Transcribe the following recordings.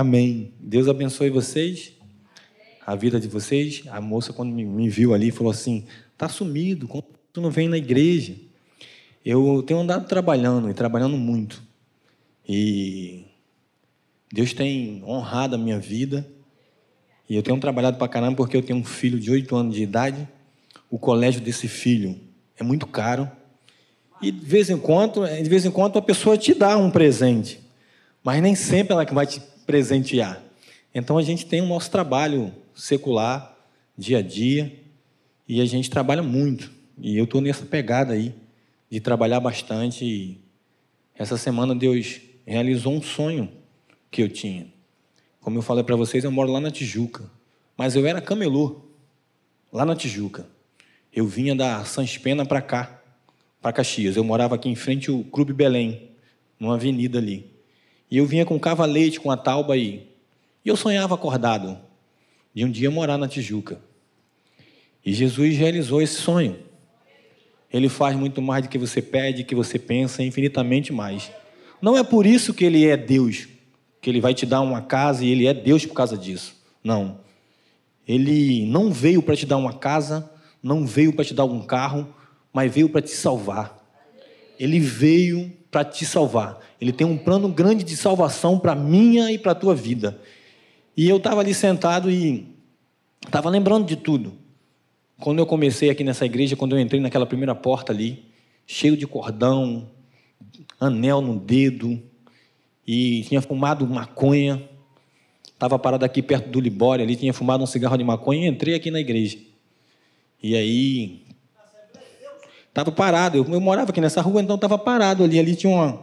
Amém. Deus abençoe vocês, a vida de vocês. A moça, quando me viu ali, falou assim: tá sumido, como tu não vem na igreja? Eu tenho andado trabalhando e trabalhando muito. E Deus tem honrado a minha vida. E eu tenho trabalhado para caramba porque eu tenho um filho de oito anos de idade. O colégio desse filho é muito caro. E de vez em quando, de vez em quando a pessoa te dá um presente, mas nem sempre ela vai te presentear. Então a gente tem o nosso trabalho secular, dia a dia, e a gente trabalha muito. E eu estou nessa pegada aí de trabalhar bastante. E essa semana Deus realizou um sonho que eu tinha. Como eu falei para vocês, eu moro lá na Tijuca, mas eu era camelô lá na Tijuca. Eu vinha da Sans Pena para cá, para Caxias. Eu morava aqui em frente ao Clube Belém, numa avenida ali. E eu vinha com cavalete, com a tauba aí. E eu sonhava acordado de um dia morar na Tijuca. E Jesus realizou esse sonho. Ele faz muito mais do que você pede, que você pensa, infinitamente mais. Não é por isso que ele é Deus, que ele vai te dar uma casa e ele é Deus por causa disso. Não. Ele não veio para te dar uma casa, não veio para te dar um carro, mas veio para te salvar. Ele veio para te salvar. Ele tem um plano grande de salvação para minha e para a tua vida. E eu estava ali sentado e estava lembrando de tudo. Quando eu comecei aqui nessa igreja, quando eu entrei naquela primeira porta ali, cheio de cordão, anel no dedo, e tinha fumado maconha, estava parado aqui perto do Libório ali, tinha fumado um cigarro de maconha e entrei aqui na igreja. E aí Estava parado, eu, eu, morava aqui nessa rua, então estava parado ali. Ali tinha uma,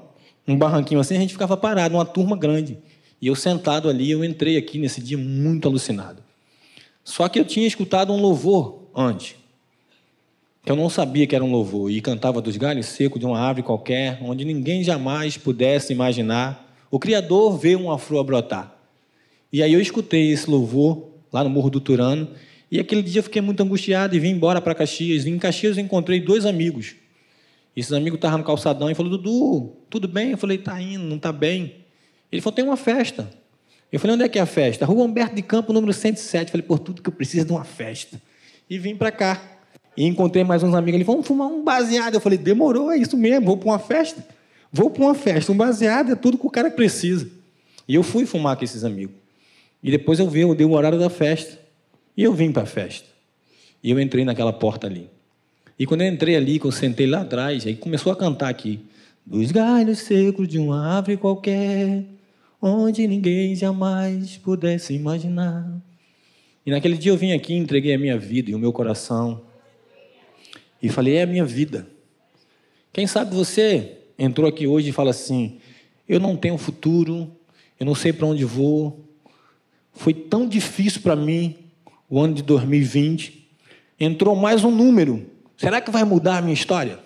um barranquinho assim, a gente ficava parado, uma turma grande. E eu sentado ali, eu entrei aqui nesse dia muito alucinado. Só que eu tinha escutado um louvor antes. Eu não sabia que era um louvor. E cantava dos galhos secos de uma árvore qualquer, onde ninguém jamais pudesse imaginar. O Criador vê uma flor brotar. E aí eu escutei esse louvor lá no Morro do Turano. E aquele dia eu fiquei muito angustiado e vim embora para Caxias. Em Caxias eu encontrei dois amigos. Esses amigos estavam no calçadão e falou: Dudu, tudo bem? Eu falei: tá indo, não tá bem. Ele falou: tem uma festa. Eu falei: onde é que é a festa? Rua Humberto de Campo, número 107. Eu falei: por tudo que eu preciso de uma festa. E vim para cá. E encontrei mais uns amigos. Ele falou: vamos fumar um baseado. Eu falei: demorou, é isso mesmo, vou para uma festa. Vou para uma festa. Um baseado é tudo que o cara precisa. E eu fui fumar com esses amigos. E depois eu vi, eu dei o horário da festa. E eu vim para a festa. E eu entrei naquela porta ali. E quando eu entrei ali, que eu sentei lá atrás, aí começou a cantar aqui. Dos galhos secos de uma árvore qualquer, onde ninguém jamais pudesse imaginar. E naquele dia eu vim aqui, entreguei a minha vida e o meu coração. E falei, é a minha vida. Quem sabe você entrou aqui hoje e fala assim: eu não tenho futuro, eu não sei para onde vou. Foi tão difícil para mim o ano de 2020, entrou mais um número. Será que vai mudar a minha história?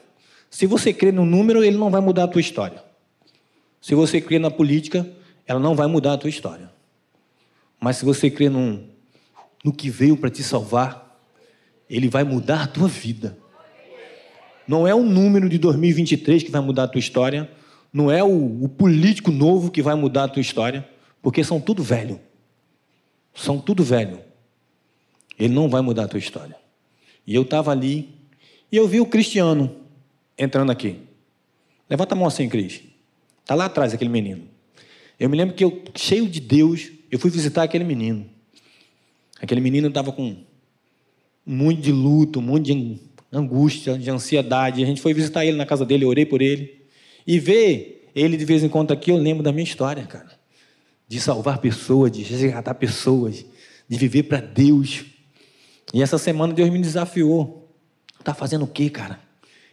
Se você crê no número, ele não vai mudar a tua história. Se você crê na política, ela não vai mudar a tua história. Mas se você crê num, no que veio para te salvar, ele vai mudar a tua vida. Não é o número de 2023 que vai mudar a tua história, não é o, o político novo que vai mudar a tua história, porque são tudo velho. São tudo velho. Ele não vai mudar a tua história. E eu estava ali e eu vi o Cristiano entrando aqui. Levanta a mão assim, Cris. Está lá atrás aquele menino. Eu me lembro que eu, cheio de Deus, eu fui visitar aquele menino. Aquele menino estava com muito de luto, muito de angústia, de ansiedade. A gente foi visitar ele na casa dele, eu orei por ele. E ver ele de vez em quando aqui, eu lembro da minha história, cara. De salvar pessoas, de resgatar pessoas, de viver para Deus. E essa semana Deus me desafiou. Tá fazendo o quê, cara?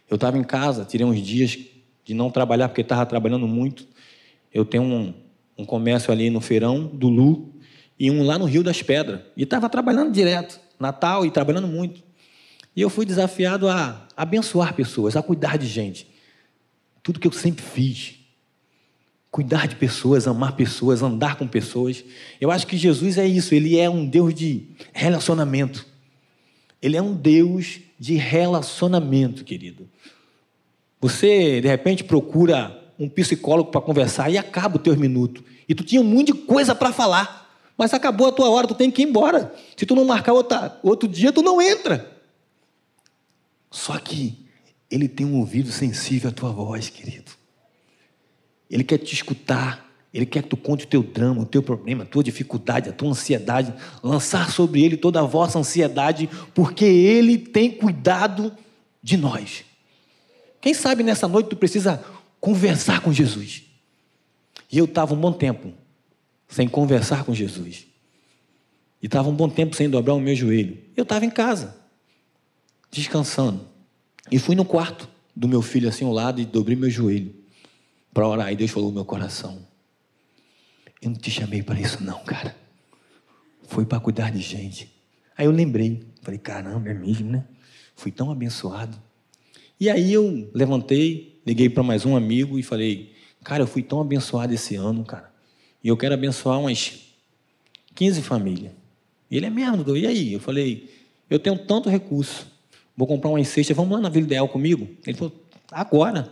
Eu estava em casa, tirei uns dias de não trabalhar porque estava trabalhando muito. Eu tenho um, um comércio ali no Feirão do Lu e um lá no Rio das Pedras. E estava trabalhando direto, Natal e trabalhando muito. E eu fui desafiado a abençoar pessoas, a cuidar de gente. Tudo que eu sempre fiz. Cuidar de pessoas, amar pessoas, andar com pessoas. Eu acho que Jesus é isso, ele é um Deus de relacionamento. Ele é um Deus de relacionamento, querido. Você, de repente, procura um psicólogo para conversar e acaba os teus minutos. E tu tinha um monte de coisa para falar, mas acabou a tua hora, tu tem que ir embora. Se tu não marcar outra, outro dia, tu não entra. Só que ele tem um ouvido sensível à tua voz, querido. Ele quer te escutar. Ele quer que tu conte o teu drama, o teu problema, a tua dificuldade, a tua ansiedade, lançar sobre ele toda a vossa ansiedade, porque ele tem cuidado de nós. Quem sabe nessa noite tu precisa conversar com Jesus. E eu estava um bom tempo sem conversar com Jesus. E estava um bom tempo sem dobrar o meu joelho. Eu estava em casa, descansando. E fui no quarto do meu filho assim ao lado e dobrei meu joelho para orar. E Deus falou no meu coração: Eu não te chamei para isso, não, cara. Foi para cuidar de gente. Aí eu lembrei, falei: Caramba, é mesmo, né? Fui tão abençoado. E aí eu levantei, liguei para mais um amigo e falei: Cara, eu fui tão abençoado esse ano, cara. E eu quero abençoar umas 15 famílias. E ele é mesmo, e aí? Eu falei: Eu tenho tanto recurso, vou comprar uma cesta, vamos lá na Vila Ideal comigo? Ele falou: Agora,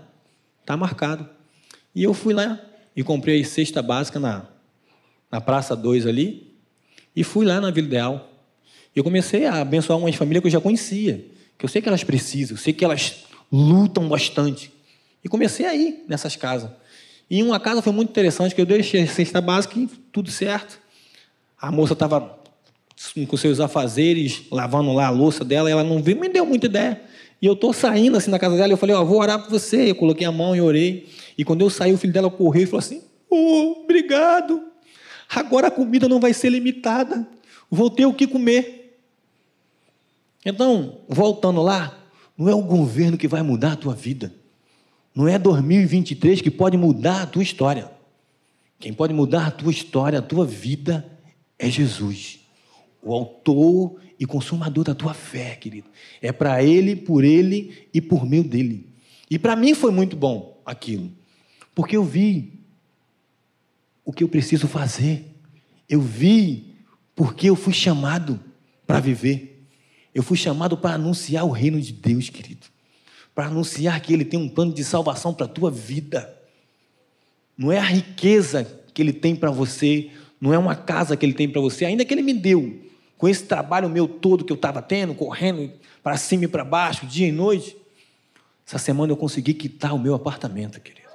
está marcado. E eu fui lá e comprei a cesta básica na, na Praça 2 ali, e fui lá na Vila Ideal. E eu comecei a abençoar umas famílias que eu já conhecia, que eu sei que elas precisam, eu sei que elas lutam bastante. E comecei a ir nessas casas. E uma casa foi muito interessante, que eu deixei a cesta básica e tudo certo. A moça estava com seus afazeres, lavando lá a louça dela, ela não viu, me deu muita ideia. E eu estou saindo assim da casa dela, eu falei, ó, oh, vou orar por você. Eu coloquei a mão e orei. E quando eu saí, o filho dela correu e falou assim, oh, obrigado. Agora a comida não vai ser limitada. Vou ter o que comer. Então, voltando lá, não é o governo que vai mudar a tua vida. Não é 2023 que pode mudar a tua história. Quem pode mudar a tua história, a tua vida, é Jesus, o autor e consumador da tua fé, querido. É para Ele, por Ele e por meio dele. E para mim foi muito bom aquilo, porque eu vi o que eu preciso fazer. Eu vi porque eu fui chamado para viver. Eu fui chamado para anunciar o reino de Deus, querido. Para anunciar que Ele tem um plano de salvação para a tua vida. Não é a riqueza que Ele tem para você, não é uma casa que Ele tem para você, ainda que Ele me deu, com esse trabalho meu todo que eu estava tendo, correndo para cima e para baixo, dia e noite. Essa semana eu consegui quitar o meu apartamento, querido.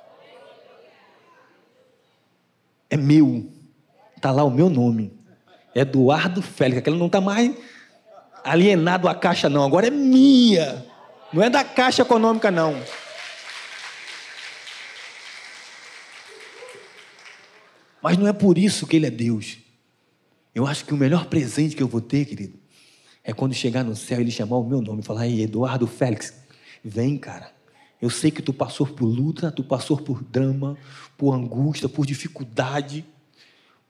É meu. Está lá o meu nome. Eduardo Félix. Aquele não está mais alienado à caixa, não. Agora é minha. Não é da caixa econômica, não. Mas não é por isso que ele é Deus. Eu acho que o melhor presente que eu vou ter, querido, é quando chegar no céu ele chamar o meu nome e falar: Ei, Eduardo Félix, vem, cara. Eu sei que tu passou por luta, tu passou por drama, por angústia, por dificuldade,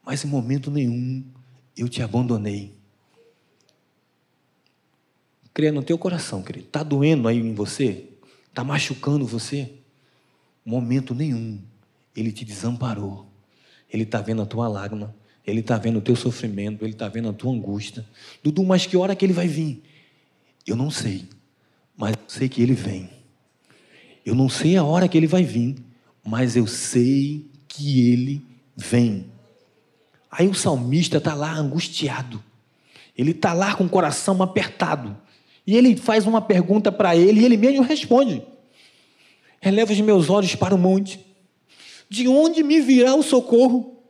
mas em momento nenhum eu te abandonei. Creia no teu coração, querido. Está doendo aí em você? Está machucando você? Momento nenhum. Ele te desamparou. Ele está vendo a tua lágrima. Ele está vendo o teu sofrimento. Ele está vendo a tua angústia. Dudu, mas que hora que ele vai vir? Eu não sei. Mas sei que ele vem. Eu não sei a hora que ele vai vir. Mas eu sei que ele vem. Aí o salmista está lá angustiado. Ele está lá com o coração apertado. E ele faz uma pergunta para ele e ele mesmo responde: Eleva os meus olhos para o monte. De onde me virá o socorro?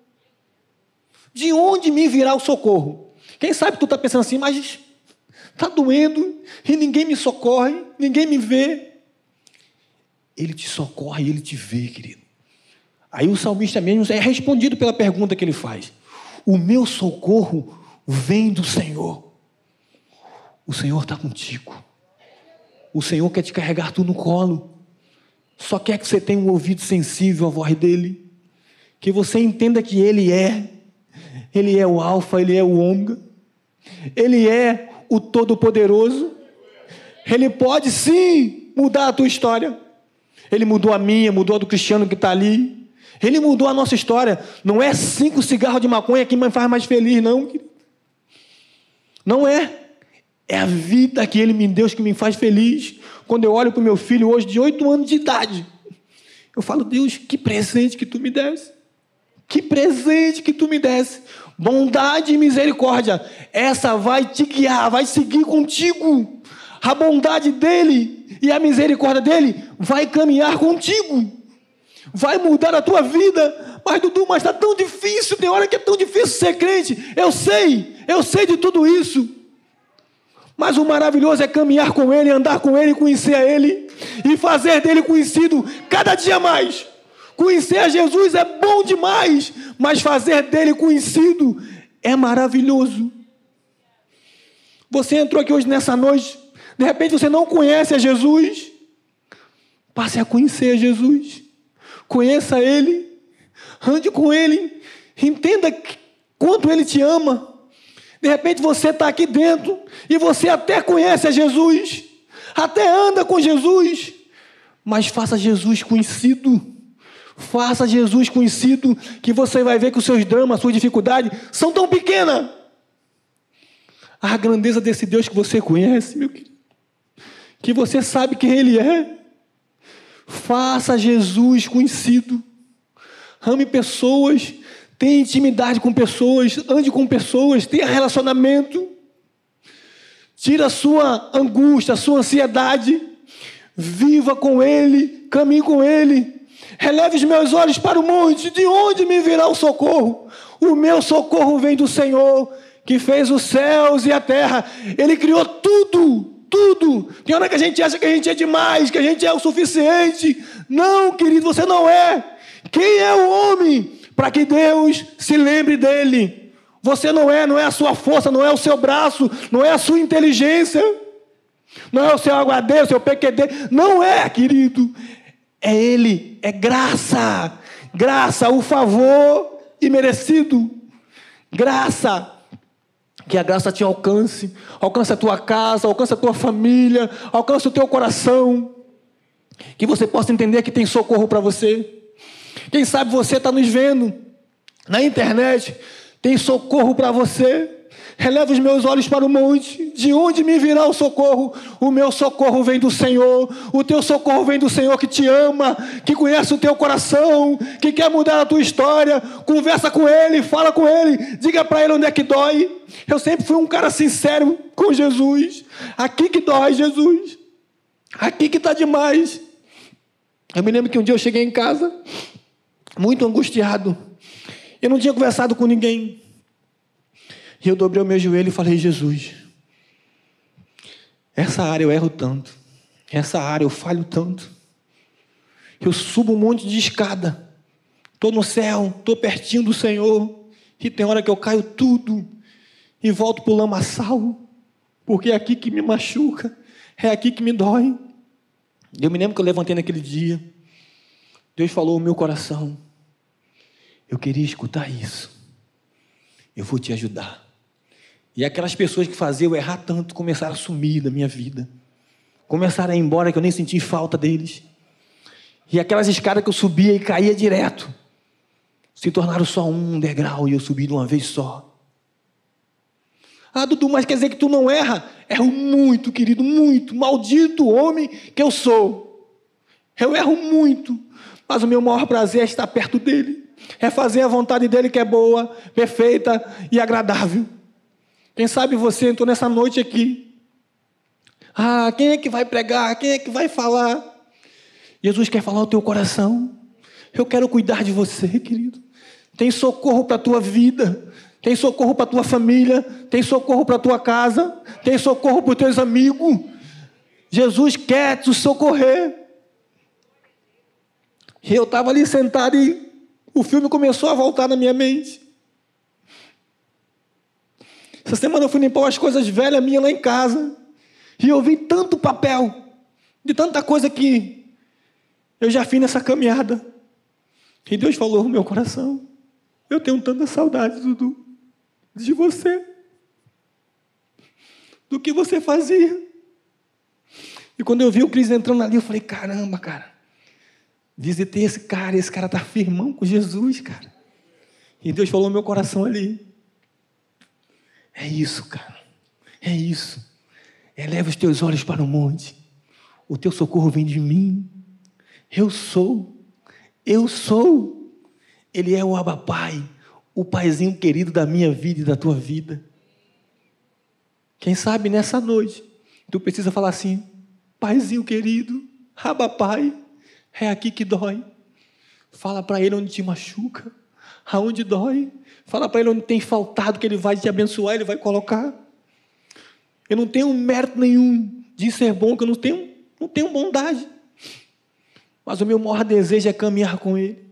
De onde me virá o socorro? Quem sabe tu está pensando assim, mas está doendo e ninguém me socorre, ninguém me vê. Ele te socorre ele te vê, querido. Aí o salmista mesmo é respondido pela pergunta que ele faz: O meu socorro vem do Senhor o Senhor está contigo. O Senhor quer te carregar tu no colo. Só quer que você tenha um ouvido sensível à voz dele. Que você entenda que ele é. Ele é o Alfa, ele é o Ômega. Ele é o Todo-Poderoso. Ele pode sim mudar a tua história. Ele mudou a minha, mudou a do Cristiano que está ali. Ele mudou a nossa história. Não é cinco cigarros de maconha que me faz mais feliz, não. Não é. É a vida que Ele me deu que me faz feliz. Quando eu olho para o meu filho hoje de oito anos de idade, Eu falo, Deus, que presente que tu me desse. Que presente que tu me desse. Bondade e misericórdia. Essa vai te guiar, vai seguir contigo. A bondade dele e a misericórdia dele vai caminhar contigo. Vai mudar a tua vida. Mas, Dudu, mas está tão difícil. Tem hora que é tão difícil ser crente. Eu sei, eu sei de tudo isso. Mas o maravilhoso é caminhar com Ele, andar com Ele, conhecer a Ele e fazer dele conhecido cada dia mais. Conhecer a Jesus é bom demais, mas fazer dele conhecido é maravilhoso. Você entrou aqui hoje nessa noite, de repente você não conhece a Jesus, passe a conhecer a Jesus, conheça Ele, ande com Ele, entenda quanto Ele te ama. De repente você está aqui dentro e você até conhece a Jesus, até anda com Jesus, mas faça Jesus conhecido. Faça Jesus conhecido, que você vai ver que os seus dramas, suas dificuldades são tão pequenas. A grandeza desse Deus que você conhece, meu querido, que você sabe quem Ele é. Faça Jesus conhecido. Ame pessoas tenha intimidade com pessoas, ande com pessoas, tenha relacionamento. Tira a sua angústia, a sua ansiedade. Viva com Ele, caminhe com Ele. Releve os meus olhos para o monte, de onde me virá o socorro? O meu socorro vem do Senhor, que fez os céus e a terra. Ele criou tudo, tudo. Tem hora que a gente acha que a gente é demais, que a gente é o suficiente. Não, querido, você não é. Quem é o homem para que Deus se lembre dele. Você não é, não é a sua força, não é o seu braço, não é a sua inteligência, não é o seu HD, o seu PQD, não é, querido. É Ele, é graça, graça, o favor imerecido, graça. Que a graça te alcance, alcance a tua casa, alcance a tua família, alcance o teu coração. Que você possa entender que tem socorro para você. Quem sabe você está nos vendo na internet, tem socorro para você. Releva os meus olhos para o monte, de onde me virá o socorro? O meu socorro vem do Senhor, o teu socorro vem do Senhor que te ama, que conhece o teu coração, que quer mudar a tua história. Conversa com Ele, fala com Ele, diga para Ele onde é que dói. Eu sempre fui um cara sincero com Jesus. Aqui que dói, Jesus. Aqui que está demais. Eu me lembro que um dia eu cheguei em casa, muito angustiado. Eu não tinha conversado com ninguém. E eu dobrei o meu joelho e falei: Jesus, essa área eu erro tanto, essa área eu falho tanto. Eu subo um monte de escada, estou no céu, estou pertinho do Senhor, e tem hora que eu caio tudo e volto para o lamaçal, porque é aqui que me machuca, é aqui que me dói. Eu me lembro que eu levantei naquele dia. Deus falou no meu coração. Eu queria escutar isso. Eu vou te ajudar. E aquelas pessoas que faziam eu errar tanto começaram a sumir da minha vida. Começaram a ir embora que eu nem senti falta deles. E aquelas escadas que eu subia e caía direto se tornaram só um degrau e eu subi de uma vez só. Ah, Dudu, mas quer dizer que tu não erra? Erro muito, querido, muito. Maldito homem que eu sou. Eu erro muito, mas o meu maior prazer é estar perto dele, é fazer a vontade dele que é boa, perfeita e agradável. Quem sabe você entrou nessa noite aqui. Ah, quem é que vai pregar? Quem é que vai falar? Jesus quer falar o teu coração. Eu quero cuidar de você, querido. Tem socorro para a tua vida. Tem socorro para a tua família, tem socorro para a tua casa, tem socorro para os teus amigos. Jesus quer te socorrer. Eu estava ali sentado e o filme começou a voltar na minha mente. Essa semana eu fui limpar umas coisas velhas minhas lá em casa. E eu vi tanto papel, de tanta coisa que eu já fiz nessa caminhada. E Deus falou no meu coração: Eu tenho tanta saudade, Dudu de você, do que você fazia. E quando eu vi o Cris entrando ali, eu falei: caramba, cara, visitei esse cara, esse cara está firmão com Jesus, cara. E Deus falou no meu coração ali: é isso, cara, é isso. Eleva os teus olhos para o monte, o teu socorro vem de mim. Eu sou, Eu sou. Ele é o Abba Pai, o paizinho querido da minha vida e da tua vida. Quem sabe nessa noite, tu precisa falar assim: Paizinho querido, Abba Pai, é aqui que dói. Fala para ele onde te machuca, aonde dói. Fala para ele onde tem faltado, que ele vai te abençoar, ele vai colocar. Eu não tenho mérito nenhum de ser bom, que eu não tenho, não tenho bondade. Mas o meu maior desejo é caminhar com Ele,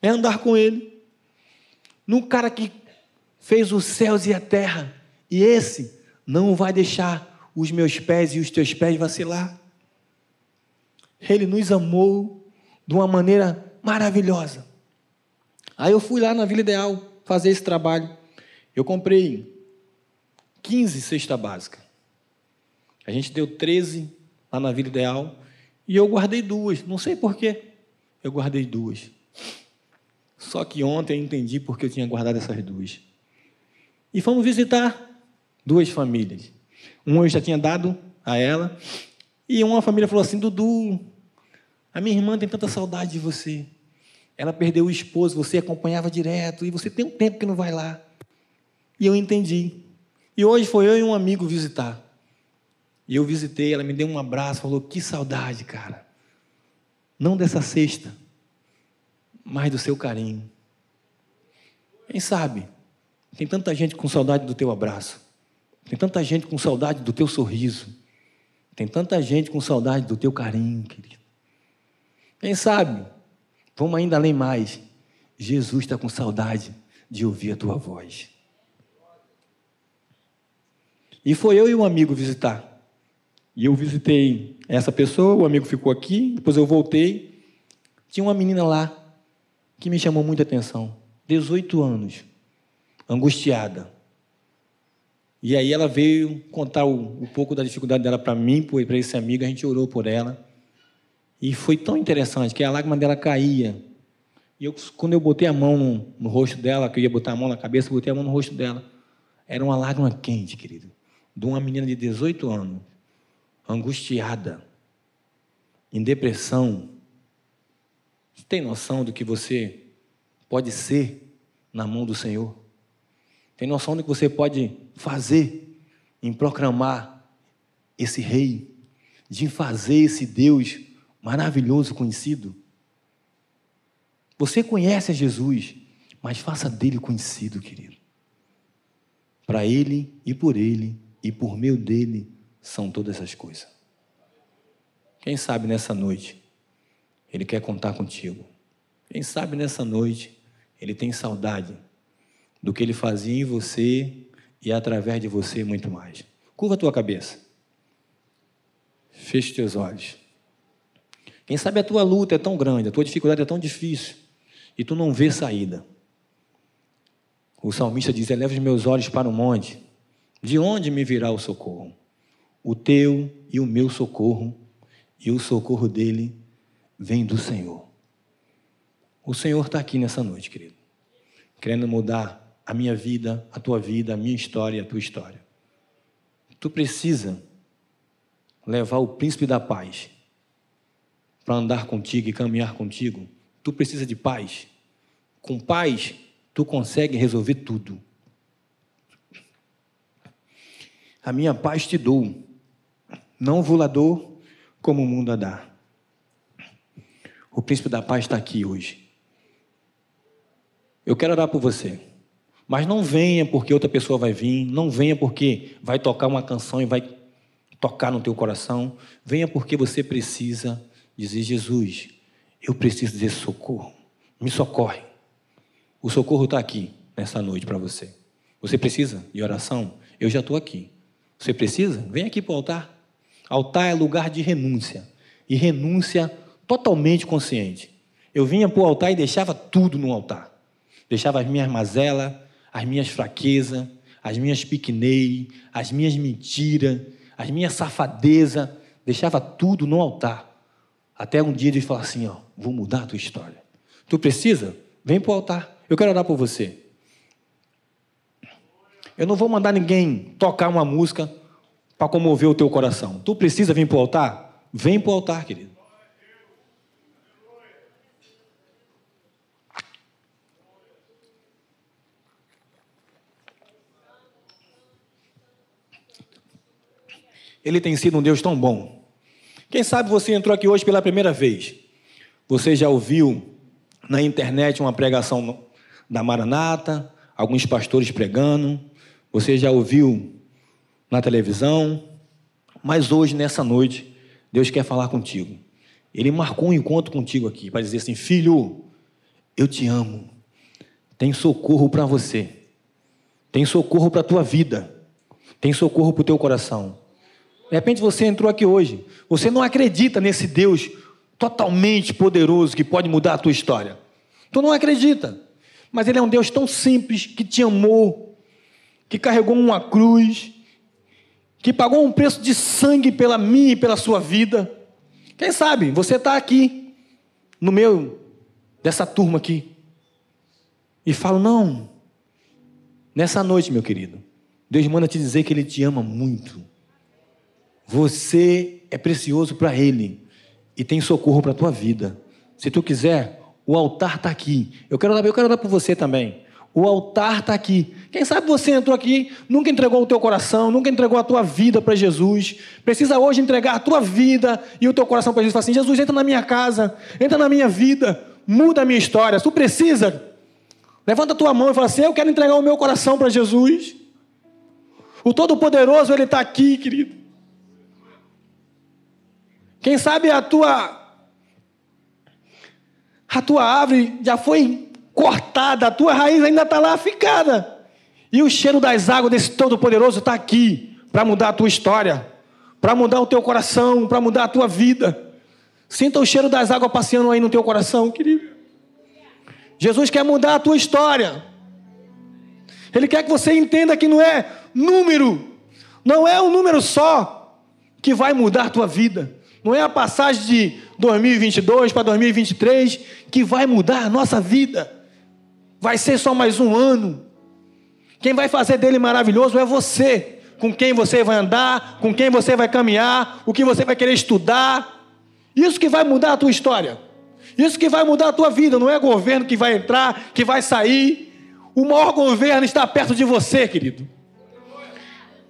é andar com Ele. Num cara que fez os céus e a terra, e esse não vai deixar os meus pés e os teus pés vacilar. Ele nos amou de uma maneira maravilhosa. Aí eu fui lá na Vila Ideal fazer esse trabalho. Eu comprei 15 cesta básica. A gente deu 13 lá na Vila Ideal e eu guardei duas. Não sei porquê. Eu guardei duas. Só que ontem eu entendi porque eu tinha guardado essas duas. E fomos visitar duas famílias. Uma eu já tinha dado a ela. E uma família falou assim: Dudu, a minha irmã tem tanta saudade de você. Ela perdeu o esposo, você acompanhava direto, e você tem um tempo que não vai lá. E eu entendi. E hoje foi eu e um amigo visitar. E eu visitei, ela me deu um abraço, falou: Que saudade, cara. Não dessa cesta, mas do seu carinho. Quem sabe? Tem tanta gente com saudade do teu abraço. Tem tanta gente com saudade do teu sorriso. Tem tanta gente com saudade do teu carinho, querido. Quem sabe? Vamos ainda além mais. Jesus está com saudade de ouvir a tua voz. E foi eu e um amigo visitar. E eu visitei essa pessoa, o amigo ficou aqui, depois eu voltei. Tinha uma menina lá que me chamou muita atenção. 18 anos, angustiada. E aí ela veio contar um, pouco da dificuldade dela para mim, para esse amigo, a gente orou por ela. E foi tão interessante que a lágrima dela caía. E eu, quando eu botei a mão no, no, rosto dela, que eu ia botar a mão na cabeça, botei a mão no rosto dela. Era uma lágrima quente, querido. De uma menina de 18 anos, angustiada, em depressão. Você tem noção do que você pode ser na mão do Senhor? Tem noção do que você pode fazer em proclamar esse Rei, de fazer esse Deus maravilhoso conhecido. Você conhece a Jesus, mas faça dele conhecido, querido. Para ele e por ele e por meio dele são todas essas coisas. Quem sabe nessa noite ele quer contar contigo. Quem sabe nessa noite ele tem saudade do que ele fazia em você e através de você muito mais. Curva a tua cabeça. Feche teus olhos. Quem sabe a tua luta é tão grande, a tua dificuldade é tão difícil e tu não vê saída. O salmista diz: Eleva os meus olhos para o monte, de onde me virá o socorro? O teu e o meu socorro, e o socorro dele vem do Senhor. O Senhor está aqui nessa noite, querido, querendo mudar a minha vida, a tua vida, a minha história, a tua história. Tu precisa levar o príncipe da paz para andar contigo e caminhar contigo, tu precisa de paz. Com paz, tu consegue resolver tudo. A minha paz te dou, não volador como o mundo a dá. O príncipe da paz está aqui hoje. Eu quero orar por você. Mas não venha porque outra pessoa vai vir, não venha porque vai tocar uma canção e vai tocar no teu coração. Venha porque você precisa dizer: Jesus, eu preciso desse socorro, me socorre. O socorro está aqui nessa noite para você. Você precisa de oração? Eu já estou aqui. Você precisa? Vem aqui para o altar. Altar é lugar de renúncia. E renúncia totalmente consciente. Eu vinha para o altar e deixava tudo no altar. Deixava as minhas mazelas, as minhas fraquezas, as minhas piquenei, as minhas mentiras, as minhas safadezas. Deixava tudo no altar. Até um dia ele fala assim: ó, vou mudar a tua história. Tu precisa? Vem para o altar. Eu quero orar por você. Eu não vou mandar ninguém tocar uma música para comover o teu coração. Tu precisa vir para o altar? Vem para o altar, querido. Ele tem sido um Deus tão bom. Quem sabe você entrou aqui hoje pela primeira vez. Você já ouviu na internet uma pregação da Maranata, alguns pastores pregando, você já ouviu na televisão, mas hoje, nessa noite, Deus quer falar contigo. Ele marcou um encontro contigo aqui para dizer assim: Filho, eu te amo. Tem socorro para você. Tem socorro para a tua vida. Tem socorro para o teu coração. De repente você entrou aqui hoje. Você não acredita nesse Deus totalmente poderoso que pode mudar a tua história. Tu não acredita. Mas Ele é um Deus tão simples que te amou, que carregou uma cruz, que pagou um preço de sangue pela minha e pela sua vida. Quem sabe você está aqui, no meio dessa turma aqui, e fala: Não, nessa noite, meu querido, Deus manda te dizer que Ele te ama muito. Você é precioso para Ele e tem socorro para a tua vida. Se tu quiser, o altar está aqui. Eu quero dar, eu quero dar para você também. O altar está aqui. Quem sabe você entrou aqui, nunca entregou o teu coração, nunca entregou a tua vida para Jesus. Precisa hoje entregar a tua vida e o teu coração para Jesus. Fala assim: Jesus, entra na minha casa, entra na minha vida, muda a minha história. Tu precisa. Levanta a tua mão e fala assim: Eu quero entregar o meu coração para Jesus. O Todo-Poderoso, Ele está aqui, querido. Quem sabe a tua a tua árvore já foi cortada, a tua raiz ainda está lá ficada. E o cheiro das águas desse Todo-Poderoso está aqui para mudar a tua história, para mudar o teu coração, para mudar a tua vida. Sinta o cheiro das águas passeando aí no teu coração, querido. Jesus quer mudar a tua história. Ele quer que você entenda que não é número, não é um número só que vai mudar a tua vida. Não é a passagem de 2022 para 2023 que vai mudar a nossa vida. Vai ser só mais um ano. Quem vai fazer dele maravilhoso é você. Com quem você vai andar, com quem você vai caminhar, o que você vai querer estudar. Isso que vai mudar a tua história. Isso que vai mudar a tua vida. Não é governo que vai entrar, que vai sair. O maior governo está perto de você, querido.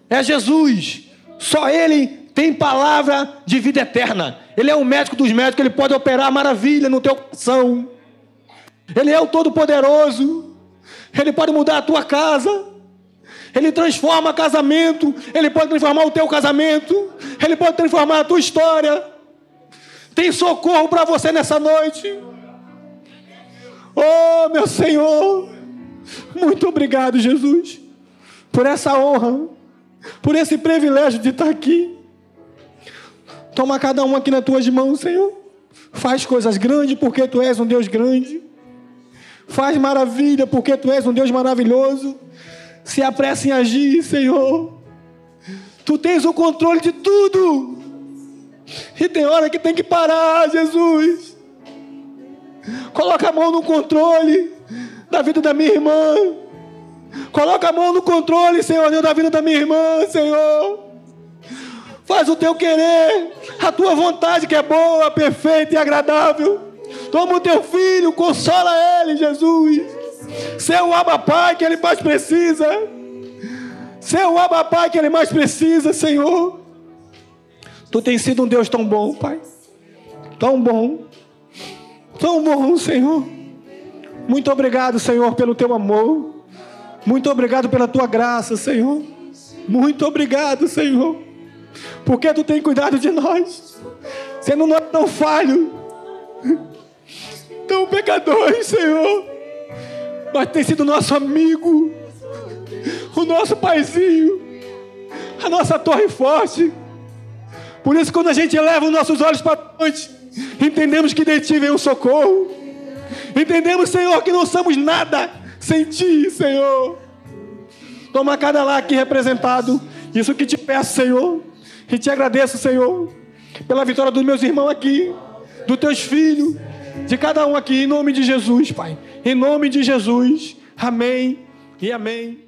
É Jesus. Só Ele tem palavra de vida eterna. Ele é o médico dos médicos, ele pode operar maravilha no teu coração. Ele é o Todo-Poderoso. Ele pode mudar a tua casa. Ele transforma casamento. Ele pode transformar o teu casamento. Ele pode transformar a tua história. Tem socorro para você nessa noite. Oh, meu Senhor. Muito obrigado, Jesus, por essa honra, por esse privilégio de estar aqui. Toma cada um aqui nas tuas mãos, Senhor. Faz coisas grandes porque tu és um Deus grande. Faz maravilha porque tu és um Deus maravilhoso. Se apressa em agir, Senhor. Tu tens o controle de tudo. E tem hora que tem que parar, Jesus. Coloca a mão no controle da vida da minha irmã. Coloca a mão no controle, Senhor da vida da minha irmã, Senhor. Faz o teu querer, a tua vontade que é boa, perfeita e agradável. Toma o teu filho, consola ele, Jesus. Ser o abapai que ele mais precisa. Ser o abapai que ele mais precisa, Senhor. Tu tens sido um Deus tão bom, Pai. Tão bom. Tão bom, Senhor. Muito obrigado, Senhor, pelo teu amor. Muito obrigado pela tua graça, Senhor. Muito obrigado, Senhor porque tu tem cuidado de nós, sendo nós tão falhos, tão pecadores, Senhor, mas tem sido nosso amigo, o nosso paizinho, a nossa torre forte. Por isso, quando a gente eleva os nossos olhos para noite, entendemos que de ti vem o socorro. Entendemos, Senhor, que não somos nada sem ti, Senhor. Toma cada lá aqui representado. Isso que te peço, Senhor. E te agradeço, Senhor, pela vitória dos meus irmãos aqui, dos teus filhos, de cada um aqui, em nome de Jesus, Pai. Em nome de Jesus. Amém e amém.